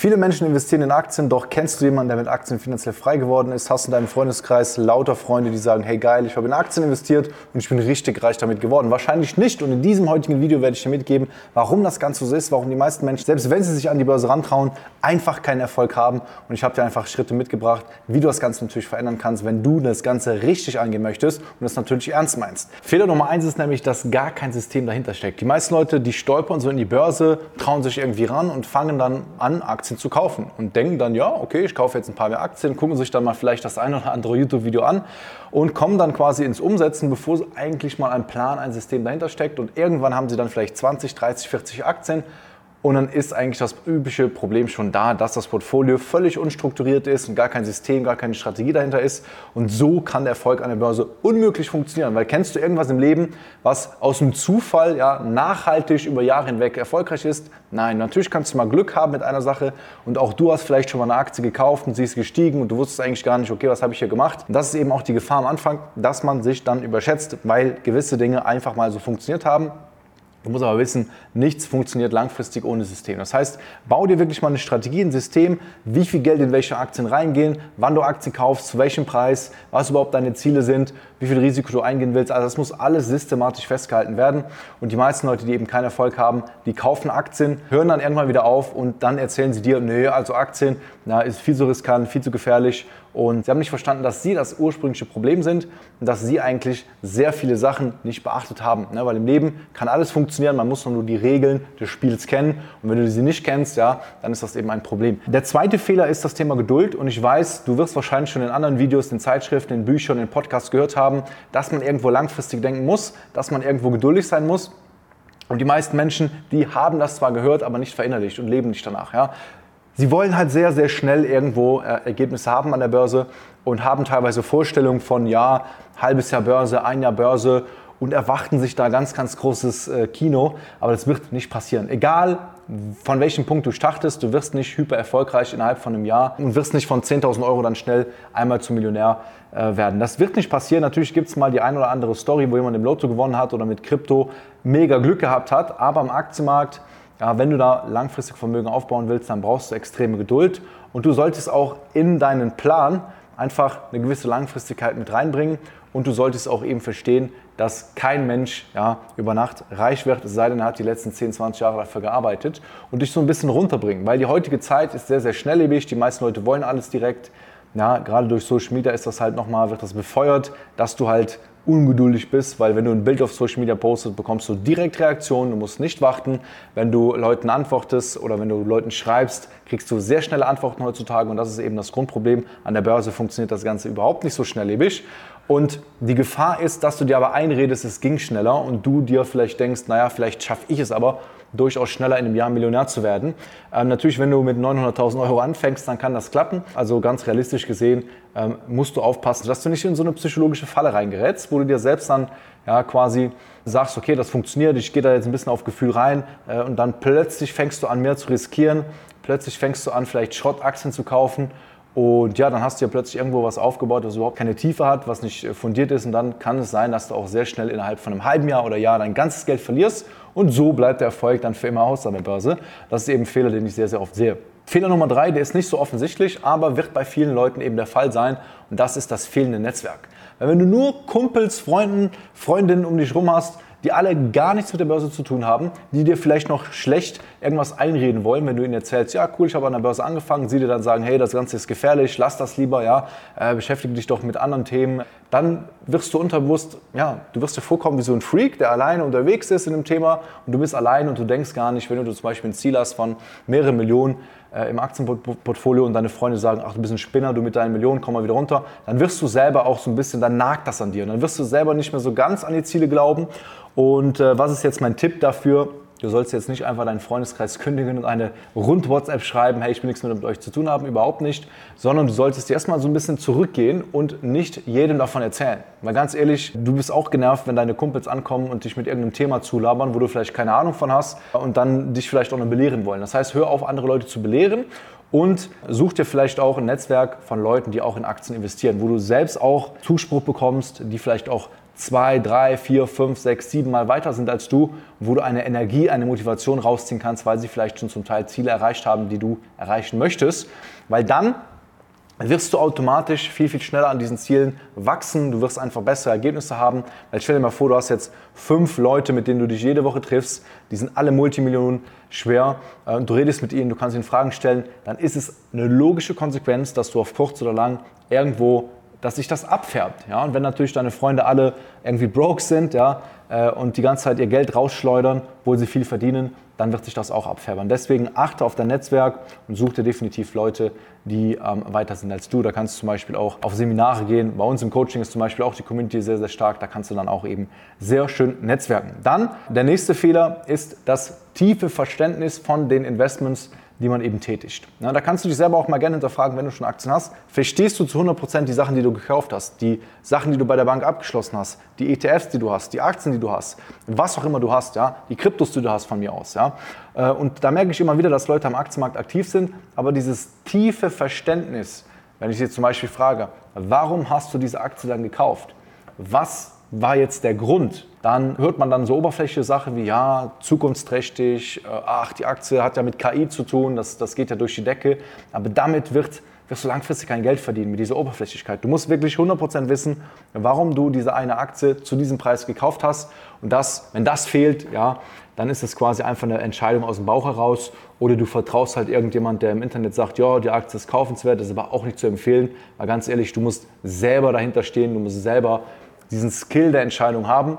Viele Menschen investieren in Aktien, doch kennst du jemanden, der mit Aktien finanziell frei geworden ist? Hast du in deinem Freundeskreis lauter Freunde, die sagen, hey geil, ich habe in Aktien investiert und ich bin richtig reich damit geworden? Wahrscheinlich nicht. Und in diesem heutigen Video werde ich dir mitgeben, warum das Ganze so ist, warum die meisten Menschen, selbst wenn sie sich an die Börse rantrauen, einfach keinen Erfolg haben. Und ich habe dir einfach Schritte mitgebracht, wie du das Ganze natürlich verändern kannst, wenn du das Ganze richtig angehen möchtest und das natürlich ernst meinst. Fehler Nummer eins ist nämlich, dass gar kein System dahinter steckt. Die meisten Leute, die stolpern so in die Börse, trauen sich irgendwie ran und fangen dann an, Aktien zu kaufen und denken dann, ja, okay, ich kaufe jetzt ein paar mehr Aktien, gucken sich dann mal vielleicht das eine oder andere YouTube-Video an und kommen dann quasi ins Umsetzen, bevor eigentlich mal ein Plan, ein System dahinter steckt und irgendwann haben sie dann vielleicht 20, 30, 40 Aktien und dann ist eigentlich das übliche Problem schon da, dass das Portfolio völlig unstrukturiert ist und gar kein System, gar keine Strategie dahinter ist. Und so kann der Erfolg an der Börse unmöglich funktionieren. Weil kennst du irgendwas im Leben, was aus dem Zufall ja, nachhaltig über Jahre hinweg erfolgreich ist? Nein, natürlich kannst du mal Glück haben mit einer Sache und auch du hast vielleicht schon mal eine Aktie gekauft und sie ist gestiegen und du wusstest eigentlich gar nicht, okay, was habe ich hier gemacht? Und das ist eben auch die Gefahr am Anfang, dass man sich dann überschätzt, weil gewisse Dinge einfach mal so funktioniert haben Du musst aber wissen, nichts funktioniert langfristig ohne System. Das heißt, bau dir wirklich mal eine Strategie, ein System, wie viel Geld in welche Aktien reingehen, wann du Aktien kaufst, zu welchem Preis, was überhaupt deine Ziele sind, wie viel Risiko du eingehen willst. Also das muss alles systematisch festgehalten werden. Und die meisten Leute, die eben keinen Erfolg haben, die kaufen Aktien, hören dann irgendwann wieder auf und dann erzählen sie dir, nee, also Aktien, na, ist viel zu riskant, viel zu gefährlich und sie haben nicht verstanden, dass sie das ursprüngliche Problem sind und dass sie eigentlich sehr viele Sachen nicht beachtet haben. Ne? Weil im Leben kann alles funktionieren, man muss nur die Regeln des Spiels kennen. Und wenn du sie nicht kennst, ja, dann ist das eben ein Problem. Der zweite Fehler ist das Thema Geduld. Und ich weiß, du wirst wahrscheinlich schon in anderen Videos, in Zeitschriften, in Büchern, in Podcasts gehört haben, dass man irgendwo langfristig denken muss, dass man irgendwo geduldig sein muss. Und die meisten Menschen, die haben das zwar gehört, aber nicht verinnerlicht und leben nicht danach. Ja? Sie wollen halt sehr, sehr schnell irgendwo äh, Ergebnisse haben an der Börse und haben teilweise Vorstellungen von, ja, halbes Jahr Börse, ein Jahr Börse und erwarten sich da ganz, ganz großes äh, Kino. Aber das wird nicht passieren. Egal, von welchem Punkt du startest, du wirst nicht hyper erfolgreich innerhalb von einem Jahr und wirst nicht von 10.000 Euro dann schnell einmal zum Millionär äh, werden. Das wird nicht passieren. Natürlich gibt es mal die ein oder andere Story, wo jemand im Lotto gewonnen hat oder mit Krypto mega Glück gehabt hat. Aber am Aktienmarkt ja, wenn du da langfristig Vermögen aufbauen willst, dann brauchst du extreme Geduld und du solltest auch in deinen Plan einfach eine gewisse Langfristigkeit mit reinbringen. Und du solltest auch eben verstehen, dass kein Mensch ja, über Nacht reich wird, es sei denn, er hat die letzten 10, 20 Jahre dafür gearbeitet und dich so ein bisschen runterbringen, weil die heutige Zeit ist sehr, sehr schnelllebig, die meisten Leute wollen alles direkt. Ja, gerade durch Social Media ist das halt nochmal, wird das befeuert, dass du halt ungeduldig bist, weil wenn du ein Bild auf Social Media postest, bekommst du direkt Reaktionen, du musst nicht warten. Wenn du Leuten antwortest oder wenn du Leuten schreibst, kriegst du sehr schnelle Antworten heutzutage und das ist eben das Grundproblem. An der Börse funktioniert das Ganze überhaupt nicht so schnelllebig. Und die Gefahr ist, dass du dir aber einredest, es ging schneller und du dir vielleicht denkst, naja, vielleicht schaffe ich es aber durchaus schneller in einem Jahr Millionär zu werden. Ähm, natürlich, wenn du mit 900.000 Euro anfängst, dann kann das klappen. Also ganz realistisch gesehen ähm, musst du aufpassen, dass du nicht in so eine psychologische Falle reingerätst, wo du dir selbst dann ja, quasi sagst, okay, das funktioniert, ich gehe da jetzt ein bisschen auf Gefühl rein äh, und dann plötzlich fängst du an, mehr zu riskieren. Plötzlich fängst du an, vielleicht Schrottaktien zu kaufen und ja, dann hast du ja plötzlich irgendwo was aufgebaut, das überhaupt keine Tiefe hat, was nicht äh, fundiert ist. Und dann kann es sein, dass du auch sehr schnell innerhalb von einem halben Jahr oder Jahr dein ganzes Geld verlierst. Und so bleibt der Erfolg dann für immer aus an der Börse. Das ist eben ein Fehler, den ich sehr, sehr oft sehe. Fehler Nummer drei, der ist nicht so offensichtlich, aber wird bei vielen Leuten eben der Fall sein. Und das ist das fehlende Netzwerk. Weil wenn du nur Kumpels, Freunden, Freundinnen um dich rum hast, die alle gar nichts mit der Börse zu tun haben, die dir vielleicht noch schlecht irgendwas einreden wollen, wenn du ihnen erzählst, ja cool, ich habe an der Börse angefangen, sie dir dann sagen, hey, das Ganze ist gefährlich, lass das lieber, ja, äh, beschäftige dich doch mit anderen Themen, dann wirst du unterbewusst, ja, du wirst dir vorkommen wie so ein Freak, der alleine unterwegs ist in dem Thema und du bist allein und du denkst gar nicht, wenn du zum Beispiel ein Ziel hast von mehreren Millionen, äh, im Aktienportfolio und deine Freunde sagen, ach du bist ein Spinner, du mit deinen Millionen, komm mal wieder runter, dann wirst du selber auch so ein bisschen, dann nagt das an dir und dann wirst du selber nicht mehr so ganz an die Ziele glauben. Und äh, was ist jetzt mein Tipp dafür? Du sollst jetzt nicht einfach deinen Freundeskreis kündigen und eine Rund-WhatsApp schreiben, hey, ich will nichts mehr mit euch zu tun haben, überhaupt nicht, sondern du solltest erstmal so ein bisschen zurückgehen und nicht jedem davon erzählen. Weil ganz ehrlich, du bist auch genervt, wenn deine Kumpels ankommen und dich mit irgendeinem Thema zulabern, wo du vielleicht keine Ahnung von hast und dann dich vielleicht auch noch belehren wollen. Das heißt, hör auf, andere Leute zu belehren und such dir vielleicht auch ein Netzwerk von Leuten, die auch in Aktien investieren, wo du selbst auch Zuspruch bekommst, die vielleicht auch zwei, drei, vier, fünf, sechs, sieben Mal weiter sind als du, wo du eine Energie, eine Motivation rausziehen kannst, weil sie vielleicht schon zum Teil Ziele erreicht haben, die du erreichen möchtest. Weil dann wirst du automatisch viel, viel schneller an diesen Zielen wachsen. Du wirst einfach bessere Ergebnisse haben. Weil stell dir mal vor, du hast jetzt fünf Leute, mit denen du dich jede Woche triffst. Die sind alle Multimillionen schwer. Äh, und du redest mit ihnen, du kannst ihnen Fragen stellen. Dann ist es eine logische Konsequenz, dass du auf kurz oder lang irgendwo dass sich das abfärbt. Ja? Und wenn natürlich deine Freunde alle irgendwie broke sind ja, äh, und die ganze Zeit ihr Geld rausschleudern, obwohl sie viel verdienen, dann wird sich das auch abfärben. Deswegen achte auf dein Netzwerk und such dir definitiv Leute, die ähm, weiter sind als du. Da kannst du zum Beispiel auch auf Seminare gehen. Bei uns im Coaching ist zum Beispiel auch die Community sehr, sehr stark. Da kannst du dann auch eben sehr schön netzwerken. Dann der nächste Fehler ist das tiefe Verständnis von den Investments, die man eben tätigt. Ja, da kannst du dich selber auch mal gerne hinterfragen, wenn du schon Aktien hast. Verstehst du zu 100% die Sachen, die du gekauft hast, die Sachen, die du bei der Bank abgeschlossen hast, die ETFs, die du hast, die Aktien, die du hast, was auch immer du hast, ja, die Kryptos, die du hast von mir aus. Ja. Äh, und da merke ich immer wieder, dass Leute am Aktienmarkt aktiv sind, aber dieses tiefe Verständnis, wenn ich sie zum Beispiel frage, warum hast du diese Aktie dann gekauft? Was war jetzt der Grund? Dann hört man dann so oberflächliche Sachen wie, ja, zukunftsträchtig, äh, ach, die Aktie hat ja mit KI zu tun, das, das geht ja durch die Decke. Aber damit wird, wirst du langfristig kein Geld verdienen mit dieser Oberflächlichkeit. Du musst wirklich 100% wissen, warum du diese eine Aktie zu diesem Preis gekauft hast. Und das, wenn das fehlt, ja, dann ist es quasi einfach eine Entscheidung aus dem Bauch heraus. Oder du vertraust halt irgendjemand, der im Internet sagt, ja, die Aktie ist kaufenswert, das ist aber auch nicht zu empfehlen. Weil ganz ehrlich, du musst selber dahinter stehen, du musst selber diesen Skill der Entscheidung haben.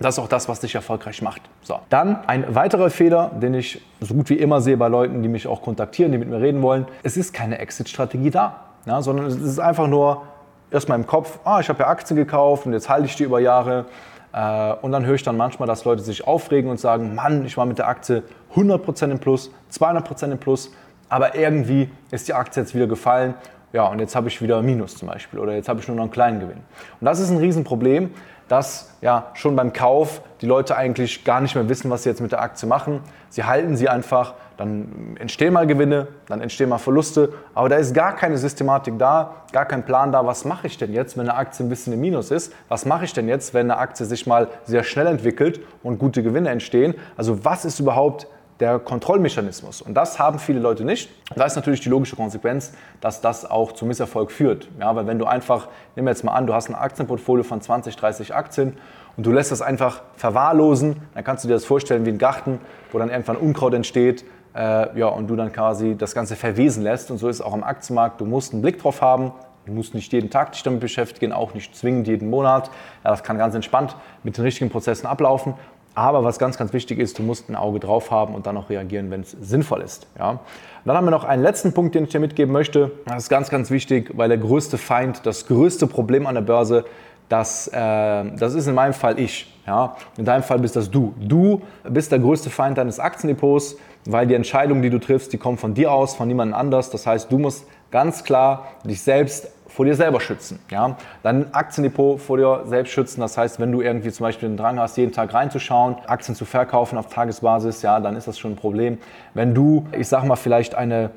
Das ist auch das, was dich erfolgreich macht. So. Dann ein weiterer Fehler, den ich so gut wie immer sehe bei Leuten, die mich auch kontaktieren, die mit mir reden wollen. Es ist keine Exit-Strategie da, ja, sondern es ist einfach nur erstmal im Kopf, ah, ich habe ja Aktien gekauft und jetzt halte ich die über Jahre. Äh, und dann höre ich dann manchmal, dass Leute sich aufregen und sagen, Mann, ich war mit der Aktie 100% im Plus, 200% im Plus, aber irgendwie ist die Aktie jetzt wieder gefallen ja, und jetzt habe ich wieder Minus zum Beispiel oder jetzt habe ich nur noch einen kleinen Gewinn. Und das ist ein Riesenproblem, dass ja schon beim Kauf die Leute eigentlich gar nicht mehr wissen, was sie jetzt mit der Aktie machen. Sie halten sie einfach, dann entstehen mal Gewinne, dann entstehen mal Verluste, aber da ist gar keine Systematik da, gar kein Plan da, was mache ich denn jetzt, wenn eine Aktie ein bisschen im Minus ist? Was mache ich denn jetzt, wenn eine Aktie sich mal sehr schnell entwickelt und gute Gewinne entstehen? Also was ist überhaupt der Kontrollmechanismus. Und das haben viele Leute nicht. Da ist natürlich die logische Konsequenz, dass das auch zu Misserfolg führt. Ja, weil wenn du einfach, nehmen wir jetzt mal an, du hast ein Aktienportfolio von 20, 30 Aktien und du lässt das einfach verwahrlosen, dann kannst du dir das vorstellen wie ein Garten, wo dann irgendwann Unkraut entsteht äh, ja, und du dann quasi das Ganze verwesen lässt. Und so ist es auch am Aktienmarkt. Du musst einen Blick drauf haben. Du musst nicht jeden Tag dich damit beschäftigen, auch nicht zwingend jeden Monat. Ja, das kann ganz entspannt mit den richtigen Prozessen ablaufen. Aber was ganz, ganz wichtig ist, du musst ein Auge drauf haben und dann auch reagieren, wenn es sinnvoll ist. Ja? dann haben wir noch einen letzten Punkt, den ich dir mitgeben möchte. Das ist ganz, ganz wichtig, weil der größte Feind, das größte Problem an der Börse, das, äh, das ist in meinem Fall ich. Ja? In deinem Fall bist das du. Du bist der größte Feind deines Aktiendepots, weil die Entscheidungen, die du triffst, die kommen von dir aus, von niemandem anders. Das heißt, du musst ganz klar dich selbst vor dir selber schützen. Ja? Dein Aktiendepot vor dir selbst schützen. Das heißt, wenn du irgendwie zum Beispiel den Drang hast, jeden Tag reinzuschauen, Aktien zu verkaufen auf Tagesbasis, ja, dann ist das schon ein Problem. Wenn du, ich sag mal, vielleicht eine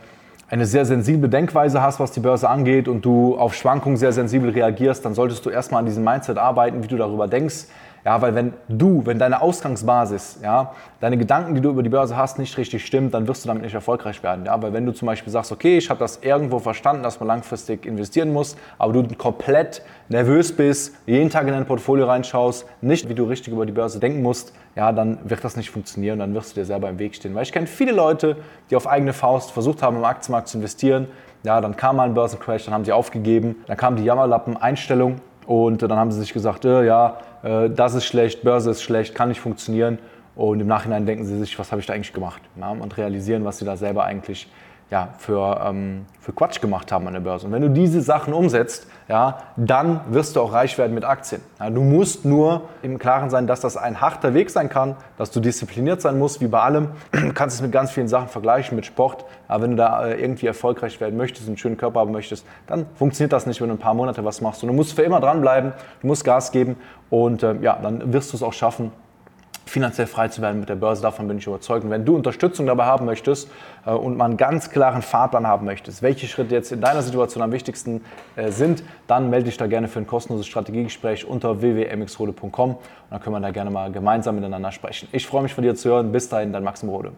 eine sehr sensible Denkweise hast, was die Börse angeht und du auf Schwankungen sehr sensibel reagierst, dann solltest du erstmal an diesem Mindset arbeiten, wie du darüber denkst, ja, weil wenn du, wenn deine Ausgangsbasis, ja, deine Gedanken, die du über die Börse hast, nicht richtig stimmt, dann wirst du damit nicht erfolgreich werden. Ja, weil wenn du zum Beispiel sagst, okay, ich habe das irgendwo verstanden, dass man langfristig investieren muss, aber du komplett nervös bist, jeden Tag in dein Portfolio reinschaust, nicht wie du richtig über die Börse denken musst, ja, dann wird das nicht funktionieren, dann wirst du dir selber im Weg stehen. Weil ich kenne viele Leute, die auf eigene Faust versucht haben, im Aktienmarkt zu investieren. Ja, dann kam mal ein Börsencrash, dann haben sie aufgegeben, dann kam die Jammerlappen-Einstellung und dann haben sie sich gesagt, äh, ja, äh, das ist schlecht, Börse ist schlecht, kann nicht funktionieren. Und im Nachhinein denken sie sich, was habe ich da eigentlich gemacht? Ja, und realisieren, was sie da selber eigentlich ja, für, ähm, für Quatsch gemacht haben an der Börse. Und wenn du diese Sachen umsetzt, ja, dann wirst du auch reich werden mit Aktien. Ja, du musst nur im Klaren sein, dass das ein harter Weg sein kann, dass du diszipliniert sein musst, wie bei allem. Du kannst es mit ganz vielen Sachen vergleichen, mit Sport. Aber wenn du da äh, irgendwie erfolgreich werden möchtest, einen schönen Körper haben möchtest, dann funktioniert das nicht, wenn du ein paar Monate was machst. Und du musst für immer dranbleiben, du musst Gas geben und äh, ja, dann wirst du es auch schaffen, finanziell frei zu werden mit der Börse. Davon bin ich überzeugt. Und wenn du Unterstützung dabei haben möchtest äh, und mal einen ganz klaren Fahrplan haben möchtest, welche Schritte jetzt in deiner Situation am wichtigsten äh, sind, dann melde dich da gerne für ein kostenloses Strategiegespräch unter www.mxrode.com und dann können wir da gerne mal gemeinsam miteinander sprechen. Ich freue mich von dir zu hören. Bis dahin, dein Maxim Rode.